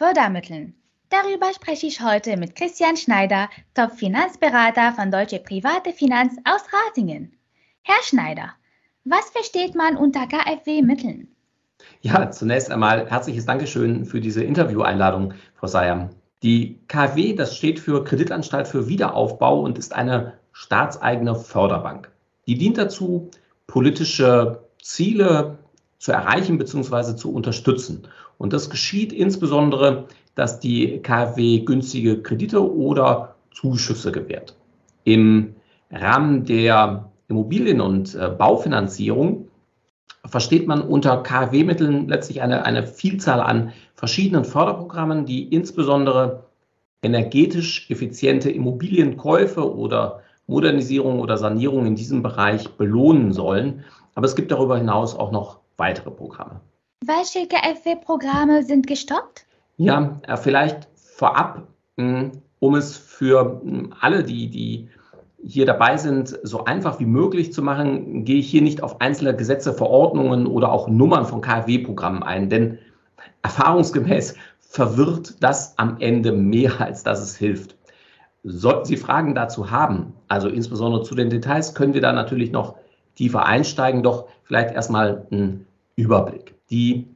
Fördermitteln. Darüber spreche ich heute mit Christian Schneider, Top-Finanzberater von Deutsche Private Finanz aus Ratingen. Herr Schneider, was versteht man unter KfW-Mitteln? Ja, zunächst einmal herzliches Dankeschön für diese Intervieweinladung, Frau Sayam. Die KfW, das steht für Kreditanstalt für Wiederaufbau und ist eine staatseigene Förderbank. Die dient dazu, politische Ziele zu erreichen bzw. zu unterstützen. Und das geschieht insbesondere, dass die KfW günstige Kredite oder Zuschüsse gewährt. Im Rahmen der Immobilien- und äh, Baufinanzierung versteht man unter KfW-Mitteln letztlich eine, eine Vielzahl an verschiedenen Förderprogrammen, die insbesondere energetisch effiziente Immobilienkäufe oder Modernisierung oder Sanierung in diesem Bereich belohnen sollen. Aber es gibt darüber hinaus auch noch weitere Programme. Welche KfW-Programme sind gestoppt? Ja, äh, vielleicht vorab, hm, um es für hm, alle, die, die hier dabei sind, so einfach wie möglich zu machen, gehe ich hier nicht auf einzelne Gesetze, Verordnungen oder auch Nummern von KfW-Programmen ein, denn erfahrungsgemäß verwirrt das am Ende mehr, als dass es hilft. Sollten Sie Fragen dazu haben, also insbesondere zu den Details, können wir da natürlich noch tiefer einsteigen, doch vielleicht erstmal ein Überblick. Die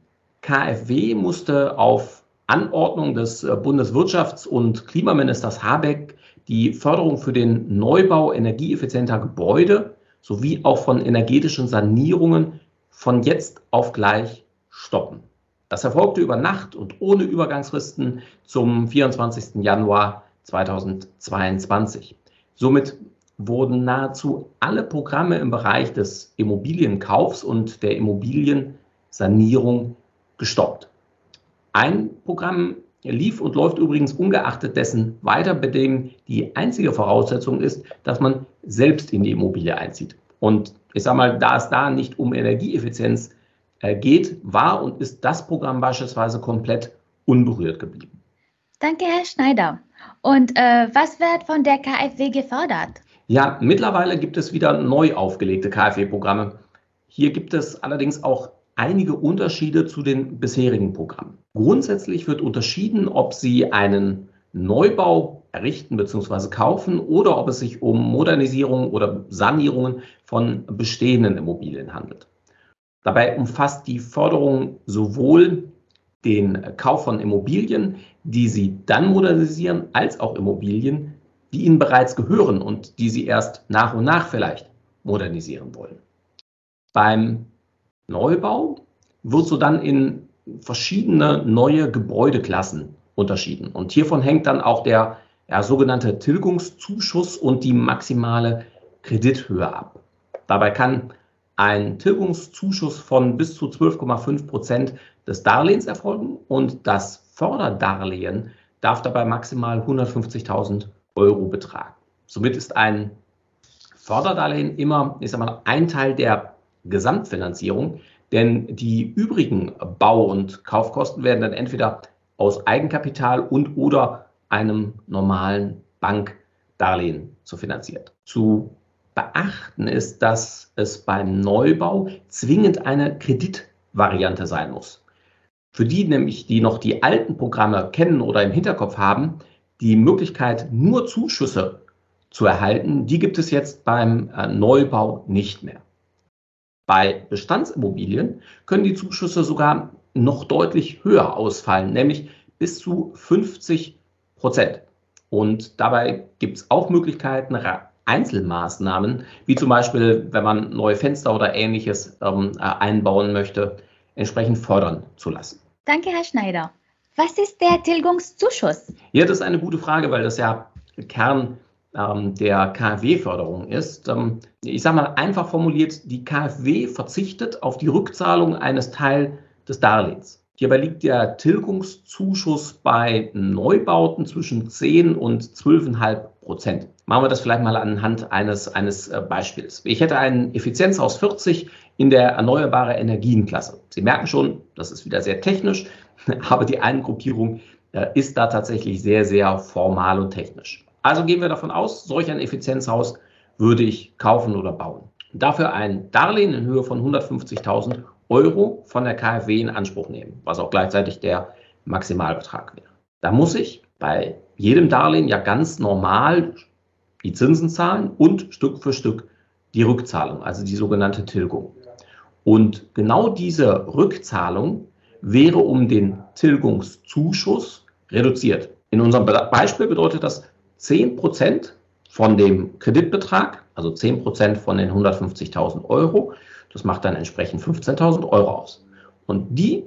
KfW musste auf Anordnung des äh, Bundeswirtschafts- und Klimaministers Habeck die Förderung für den Neubau energieeffizienter Gebäude sowie auch von energetischen Sanierungen von jetzt auf gleich stoppen. Das erfolgte über Nacht und ohne Übergangsfristen zum 24. Januar 2022. Somit wurden nahezu alle Programme im Bereich des Immobilienkaufs und der Immobiliensanierung gestoppt. Ein Programm lief und läuft übrigens ungeachtet dessen weiter, bei dem die einzige Voraussetzung ist, dass man selbst in die Immobilie einzieht. Und ich sage mal, da es da nicht um Energieeffizienz äh, geht, war und ist das Programm beispielsweise komplett unberührt geblieben. Danke, Herr Schneider. Und äh, was wird von der KfW gefördert? Ja, mittlerweile gibt es wieder neu aufgelegte KfW-Programme. Hier gibt es allerdings auch einige Unterschiede zu den bisherigen Programmen. Grundsätzlich wird unterschieden, ob Sie einen Neubau errichten bzw. kaufen oder ob es sich um Modernisierung oder Sanierungen von bestehenden Immobilien handelt. Dabei umfasst die Förderung sowohl den Kauf von Immobilien, die Sie dann modernisieren, als auch Immobilien, die Ihnen bereits gehören und die Sie erst nach und nach vielleicht modernisieren wollen. Beim Neubau wird so dann in verschiedene neue Gebäudeklassen unterschieden. Und hiervon hängt dann auch der ja, sogenannte Tilgungszuschuss und die maximale Kredithöhe ab. Dabei kann ein Tilgungszuschuss von bis zu 12,5 Prozent des Darlehens erfolgen und das Förderdarlehen darf dabei maximal 150.000 Euro betragen. Somit ist ein Förderdarlehen immer, ich sag mal, ein Teil der Gesamtfinanzierung, denn die übrigen Bau- und Kaufkosten werden dann entweder aus Eigenkapital und oder einem normalen Bankdarlehen zu finanziert. Zu beachten ist, dass es beim Neubau zwingend eine Kreditvariante sein muss. Für die nämlich, die noch die alten Programme kennen oder im Hinterkopf haben, die Möglichkeit, nur Zuschüsse zu erhalten, die gibt es jetzt beim äh, Neubau nicht mehr. Bei Bestandsimmobilien können die Zuschüsse sogar noch deutlich höher ausfallen, nämlich bis zu 50 Prozent. Und dabei gibt es auch Möglichkeiten, Einzelmaßnahmen, wie zum Beispiel, wenn man neue Fenster oder ähnliches ähm, äh, einbauen möchte, entsprechend fördern zu lassen. Danke, Herr Schneider. Was ist der Tilgungszuschuss? Ja, das ist eine gute Frage, weil das ja Kern ähm, der KfW-Förderung ist. Ähm, ich sage mal einfach formuliert, die KfW verzichtet auf die Rückzahlung eines Teils des Darlehens. Hierbei liegt der Tilgungszuschuss bei Neubauten zwischen 10 und 12,5 Prozent. Machen wir das vielleicht mal anhand eines, eines äh, Beispiels. Ich hätte ein Effizienzhaus 40 in der erneuerbare Energienklasse. Sie merken schon, das ist wieder sehr technisch, aber die Eingruppierung äh, ist da tatsächlich sehr, sehr formal und technisch. Also gehen wir davon aus, solch ein Effizienzhaus würde ich kaufen oder bauen. Dafür ein Darlehen in Höhe von 150.000 Euro von der KfW in Anspruch nehmen, was auch gleichzeitig der Maximalbetrag wäre. Da muss ich bei jedem Darlehen ja ganz normal die Zinsen zahlen und Stück für Stück die Rückzahlung, also die sogenannte Tilgung. Und genau diese Rückzahlung wäre um den Tilgungszuschuss reduziert. In unserem Beispiel bedeutet das 10 Prozent von dem Kreditbetrag, also 10 Prozent von den 150.000 Euro. Das macht dann entsprechend 15.000 Euro aus. Und die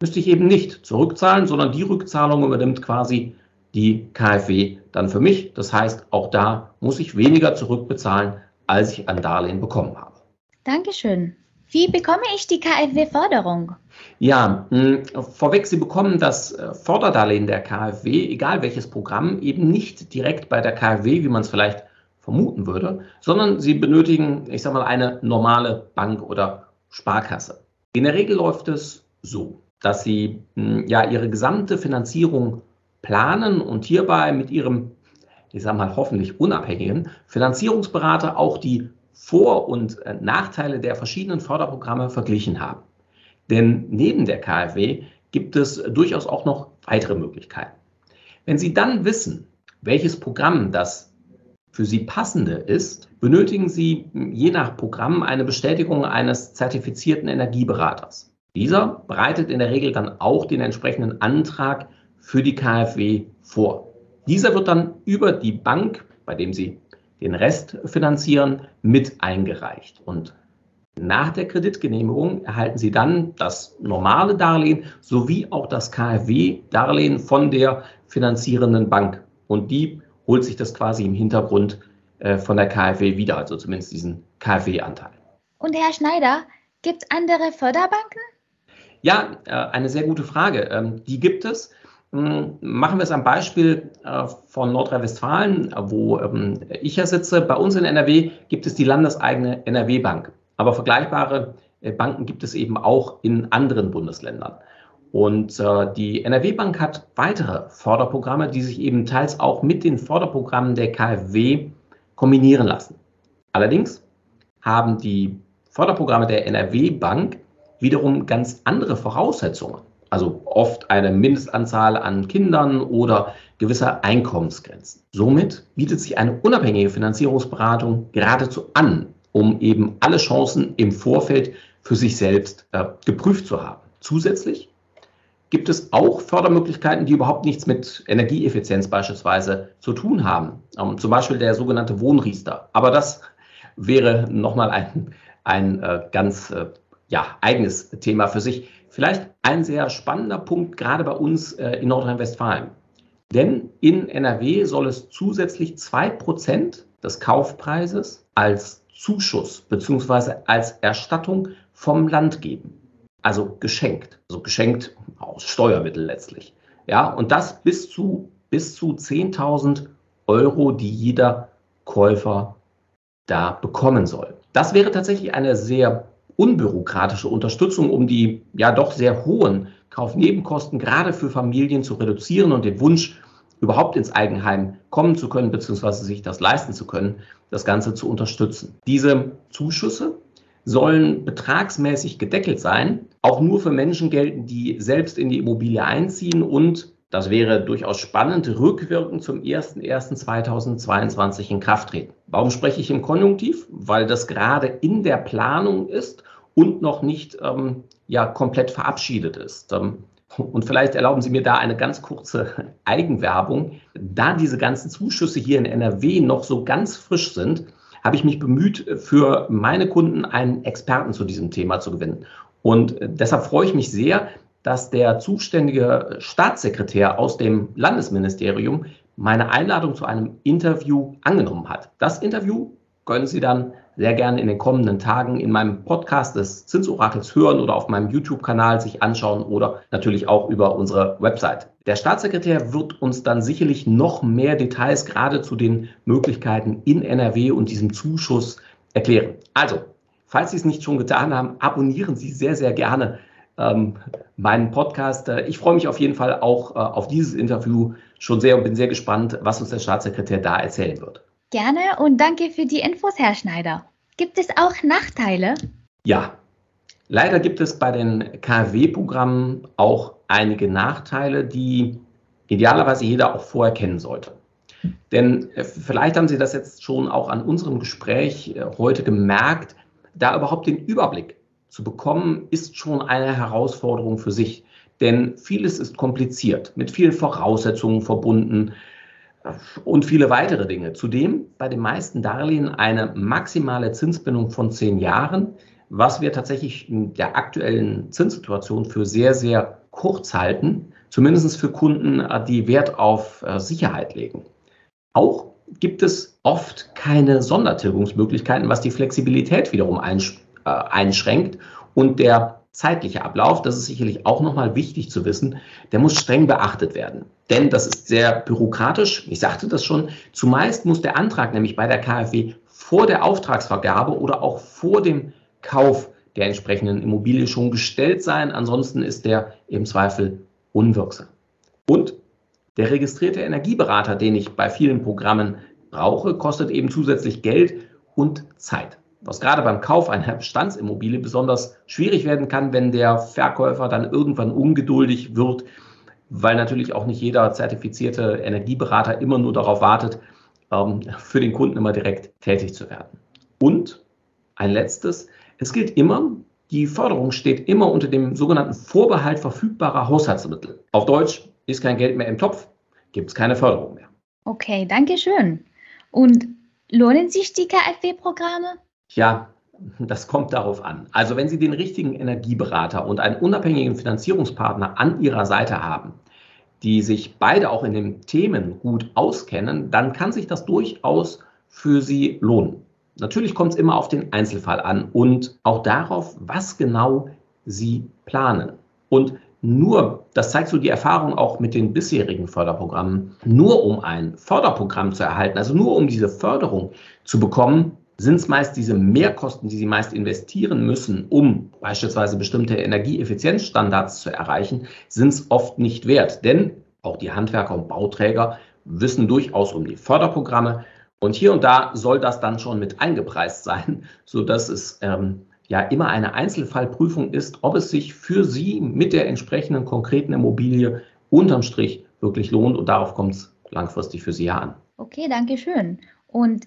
müsste ich eben nicht zurückzahlen, sondern die Rückzahlung übernimmt quasi die KfW dann für mich. Das heißt, auch da muss ich weniger zurückbezahlen, als ich an Darlehen bekommen habe. Dankeschön. Wie bekomme ich die KfW-Förderung? Ja, hm, vorweg, Sie bekommen das äh, Förderdarlehen der KfW, egal welches Programm, eben nicht direkt bei der KfW, wie man es vielleicht vermuten würde, sondern Sie benötigen, ich sage mal, eine normale Bank oder Sparkasse. In der Regel läuft es so, dass Sie hm, ja Ihre gesamte Finanzierung planen und hierbei mit Ihrem, ich sage mal, hoffentlich unabhängigen Finanzierungsberater auch die vor- und äh, Nachteile der verschiedenen Förderprogramme verglichen haben. Denn neben der KfW gibt es durchaus auch noch weitere Möglichkeiten. Wenn Sie dann wissen, welches Programm das für Sie passende ist, benötigen Sie je nach Programm eine Bestätigung eines zertifizierten Energieberaters. Dieser bereitet in der Regel dann auch den entsprechenden Antrag für die KfW vor. Dieser wird dann über die Bank, bei dem Sie den Rest finanzieren, mit eingereicht. Und nach der Kreditgenehmigung erhalten Sie dann das normale Darlehen sowie auch das KfW-Darlehen von der finanzierenden Bank. Und die holt sich das quasi im Hintergrund äh, von der KfW wieder, also zumindest diesen KfW-Anteil. Und Herr Schneider, gibt es andere Förderbanken? Ja, äh, eine sehr gute Frage. Ähm, die gibt es. Hm, machen wir es am Beispiel äh, von Nordrhein-Westfalen, wo ähm, ich ja sitze. Bei uns in NRW gibt es die landeseigene NRW-Bank. Aber vergleichbare äh, Banken gibt es eben auch in anderen Bundesländern. Und äh, die NRW-Bank hat weitere Förderprogramme, die sich eben teils auch mit den Förderprogrammen der KfW kombinieren lassen. Allerdings haben die Förderprogramme der NRW-Bank wiederum ganz andere Voraussetzungen also oft eine Mindestanzahl an Kindern oder gewisse Einkommensgrenzen. Somit bietet sich eine unabhängige Finanzierungsberatung geradezu an, um eben alle Chancen im Vorfeld für sich selbst äh, geprüft zu haben. Zusätzlich gibt es auch Fördermöglichkeiten, die überhaupt nichts mit Energieeffizienz beispielsweise zu tun haben. Ähm, zum Beispiel der sogenannte Wohnriester. Aber das wäre nochmal ein, ein äh, ganz äh, ja, eigenes Thema für sich. Vielleicht ein sehr spannender Punkt, gerade bei uns äh, in Nordrhein-Westfalen. Denn in NRW soll es zusätzlich 2% des Kaufpreises als Zuschuss bzw. als Erstattung vom Land geben. Also geschenkt. Also geschenkt aus Steuermitteln letztlich. Ja, und das bis zu, bis zu 10.000 Euro, die jeder Käufer da bekommen soll. Das wäre tatsächlich eine sehr unbürokratische Unterstützung, um die ja doch sehr hohen Kaufnebenkosten gerade für Familien zu reduzieren und den Wunsch, überhaupt ins Eigenheim kommen zu können, beziehungsweise sich das leisten zu können, das Ganze zu unterstützen. Diese Zuschüsse sollen betragsmäßig gedeckelt sein, auch nur für Menschen gelten, die selbst in die Immobilie einziehen und das wäre durchaus spannend, rückwirkend zum 01.01.2022 in Kraft treten. Warum spreche ich im Konjunktiv? Weil das gerade in der Planung ist und noch nicht ähm, ja, komplett verabschiedet ist. Ähm, und vielleicht erlauben Sie mir da eine ganz kurze Eigenwerbung. Da diese ganzen Zuschüsse hier in NRW noch so ganz frisch sind, habe ich mich bemüht, für meine Kunden einen Experten zu diesem Thema zu gewinnen. Und äh, deshalb freue ich mich sehr, dass der zuständige Staatssekretär aus dem Landesministerium meine Einladung zu einem Interview angenommen hat. Das Interview können Sie dann sehr gerne in den kommenden Tagen in meinem Podcast des Zinsorakels hören oder auf meinem YouTube-Kanal sich anschauen oder natürlich auch über unsere Website. Der Staatssekretär wird uns dann sicherlich noch mehr Details gerade zu den Möglichkeiten in NRW und diesem Zuschuss erklären. Also, falls Sie es nicht schon getan haben, abonnieren Sie sehr, sehr gerne ähm, meinen Podcast. Äh, ich freue mich auf jeden Fall auch äh, auf dieses Interview schon sehr und bin sehr gespannt, was uns der Staatssekretär da erzählen wird. Gerne und danke für die Infos, Herr Schneider. Gibt es auch Nachteile? Ja, leider gibt es bei den KfW-Programmen auch einige Nachteile, die idealerweise jeder auch vorher kennen sollte. Denn äh, vielleicht haben Sie das jetzt schon auch an unserem Gespräch äh, heute gemerkt, da überhaupt den Überblick zu bekommen, ist schon eine Herausforderung für sich. Denn vieles ist kompliziert, mit vielen Voraussetzungen verbunden äh, und viele weitere Dinge. Zudem bei den meisten Darlehen eine maximale Zinsbindung von zehn Jahren, was wir tatsächlich in der aktuellen Zinssituation für sehr, sehr kurz halten, zumindest für Kunden, die Wert auf Sicherheit legen. Auch gibt es oft keine Sondertilgungsmöglichkeiten, was die Flexibilität wiederum äh, einschränkt. Und der zeitliche Ablauf, das ist sicherlich auch nochmal wichtig zu wissen, der muss streng beachtet werden. Denn das ist sehr bürokratisch. Ich sagte das schon. Zumeist muss der Antrag nämlich bei der KfW vor der Auftragsvergabe oder auch vor dem Kauf der entsprechenden Immobilie schon gestellt sein. Ansonsten ist der im Zweifel unwirksam. Und der registrierte Energieberater, den ich bei vielen Programmen brauche, kostet eben zusätzlich Geld und Zeit. Was gerade beim Kauf einer Bestandsimmobilie besonders schwierig werden kann, wenn der Verkäufer dann irgendwann ungeduldig wird, weil natürlich auch nicht jeder zertifizierte Energieberater immer nur darauf wartet, ähm, für den Kunden immer direkt tätig zu werden. Und ein letztes, es gilt immer, die Förderung steht immer unter dem sogenannten Vorbehalt verfügbarer Haushaltsmittel. Auf Deutsch, ist kein Geld mehr im Topf, gibt es keine Förderung mehr. Okay, danke schön. Und lohnen sich die KfW-Programme? Ja, das kommt darauf an. Also wenn Sie den richtigen Energieberater und einen unabhängigen Finanzierungspartner an Ihrer Seite haben, die sich beide auch in den Themen gut auskennen, dann kann sich das durchaus für Sie lohnen. Natürlich kommt es immer auf den Einzelfall an und auch darauf, was genau Sie planen. Und nur, das zeigt so die Erfahrung auch mit den bisherigen Förderprogrammen, nur um ein Förderprogramm zu erhalten, also nur um diese Förderung zu bekommen, sind es meist diese Mehrkosten, die Sie meist investieren müssen, um beispielsweise bestimmte Energieeffizienzstandards zu erreichen, sind es oft nicht wert. Denn auch die Handwerker und Bauträger wissen durchaus um die Förderprogramme. Und hier und da soll das dann schon mit eingepreist sein, sodass es ähm, ja immer eine Einzelfallprüfung ist, ob es sich für Sie mit der entsprechenden konkreten Immobilie unterm Strich wirklich lohnt und darauf kommt es langfristig für Sie ja an. Okay, danke schön. Und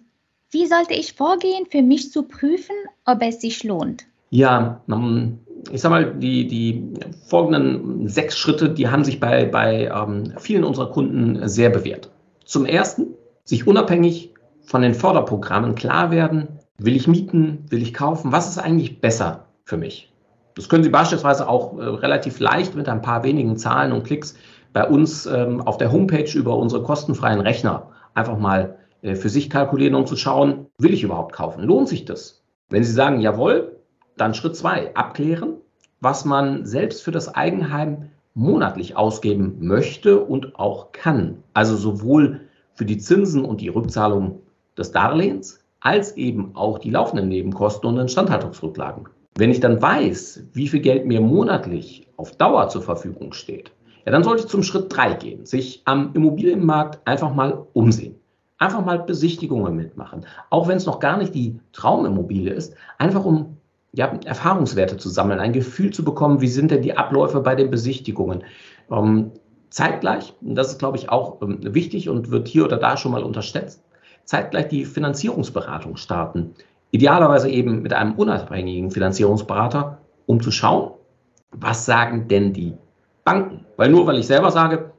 wie sollte ich vorgehen, für mich zu prüfen, ob es sich lohnt? Ja, ähm, ich sage mal, die, die folgenden sechs Schritte, die haben sich bei, bei ähm, vielen unserer Kunden sehr bewährt. Zum Ersten, sich unabhängig von den Förderprogrammen klar werden, Will ich mieten? Will ich kaufen? Was ist eigentlich besser für mich? Das können Sie beispielsweise auch äh, relativ leicht mit ein paar wenigen Zahlen und Klicks bei uns ähm, auf der Homepage über unsere kostenfreien Rechner einfach mal für sich kalkulieren, um zu schauen, will ich überhaupt kaufen? Lohnt sich das? Wenn Sie sagen, jawohl, dann Schritt zwei, abklären, was man selbst für das Eigenheim monatlich ausgeben möchte und auch kann. Also sowohl für die Zinsen und die Rückzahlung des Darlehens, als eben auch die laufenden Nebenkosten und Instandhaltungsrücklagen. Wenn ich dann weiß, wie viel Geld mir monatlich auf Dauer zur Verfügung steht, ja, dann sollte ich zum Schritt drei gehen, sich am Immobilienmarkt einfach mal umsehen. Einfach mal Besichtigungen mitmachen. Auch wenn es noch gar nicht die Traumimmobilie ist, einfach um ja, Erfahrungswerte zu sammeln, ein Gefühl zu bekommen, wie sind denn die Abläufe bei den Besichtigungen. Ähm, zeitgleich, das ist, glaube ich, auch ähm, wichtig und wird hier oder da schon mal unterschätzt, zeitgleich die Finanzierungsberatung starten. Idealerweise eben mit einem unabhängigen Finanzierungsberater, um zu schauen, was sagen denn die Banken? Weil nur weil ich selber sage,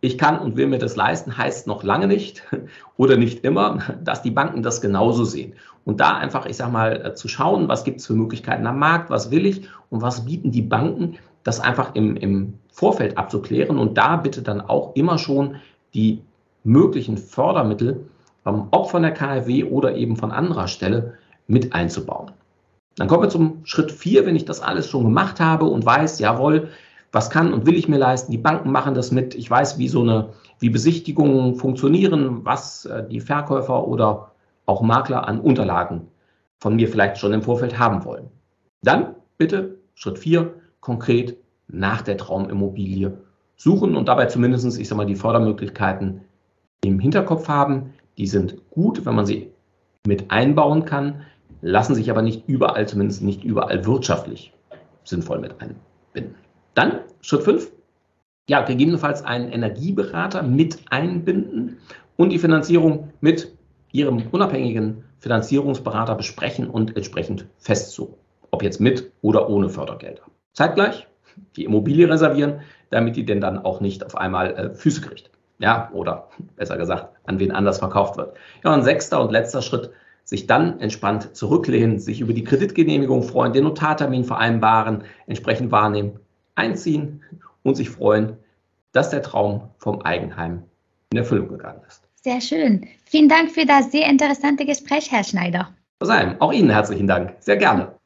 ich kann und will mir das leisten, heißt noch lange nicht oder nicht immer, dass die Banken das genauso sehen. Und da einfach, ich sage mal, äh, zu schauen, was gibt es für Möglichkeiten am Markt, was will ich und was bieten die Banken, das einfach im, im Vorfeld abzuklären und da bitte dann auch immer schon die möglichen Fördermittel ähm, ob von der KfW oder eben von anderer Stelle, mit einzubauen. Dann kommen wir zum Schritt 4, wenn ich das alles schon gemacht habe und weiß, jawohl, was kann und will ich mir leisten, die Banken machen das mit, ich weiß, wie so eine, wie Besichtigungen funktionieren, was äh, die Verkäufer oder auch Makler an Unterlagen von mir vielleicht schon im Vorfeld haben wollen. Dann bitte Schritt 4, konkret nach der Traumimmobilie suchen und dabei zumindest, ich sag mal, die Fördermöglichkeiten im Hinterkopf haben, die sind gut, wenn man sie mit einbauen kann, lassen sich aber nicht überall, zumindest nicht überall wirtschaftlich sinnvoll mit einbinden. Dann Schritt 5, ja, gegebenenfalls einen Energieberater mit einbinden und die Finanzierung mit Ihrem unabhängigen Finanzierungsberater besprechen und entsprechend festzurren, ob jetzt mit oder ohne Fördergelder. Zeitgleich die Immobilie reservieren, damit die denn dann auch nicht auf einmal äh, Füße kriegt. Ja, oder besser gesagt, an wen anders verkauft wird. Ja, und sechster und letzter Schritt, sich dann entspannt zurücklehnen, sich über die Kreditgenehmigung freuen, den Notartermin vereinbaren, entsprechend wahrnehmen, einziehen und sich freuen, dass der Traum vom Eigenheim in Erfüllung gegangen ist. Sehr schön. Vielen Dank für das sehr interessante Gespräch, Herr Schneider. Auch Ihnen herzlichen Dank. Sehr gerne.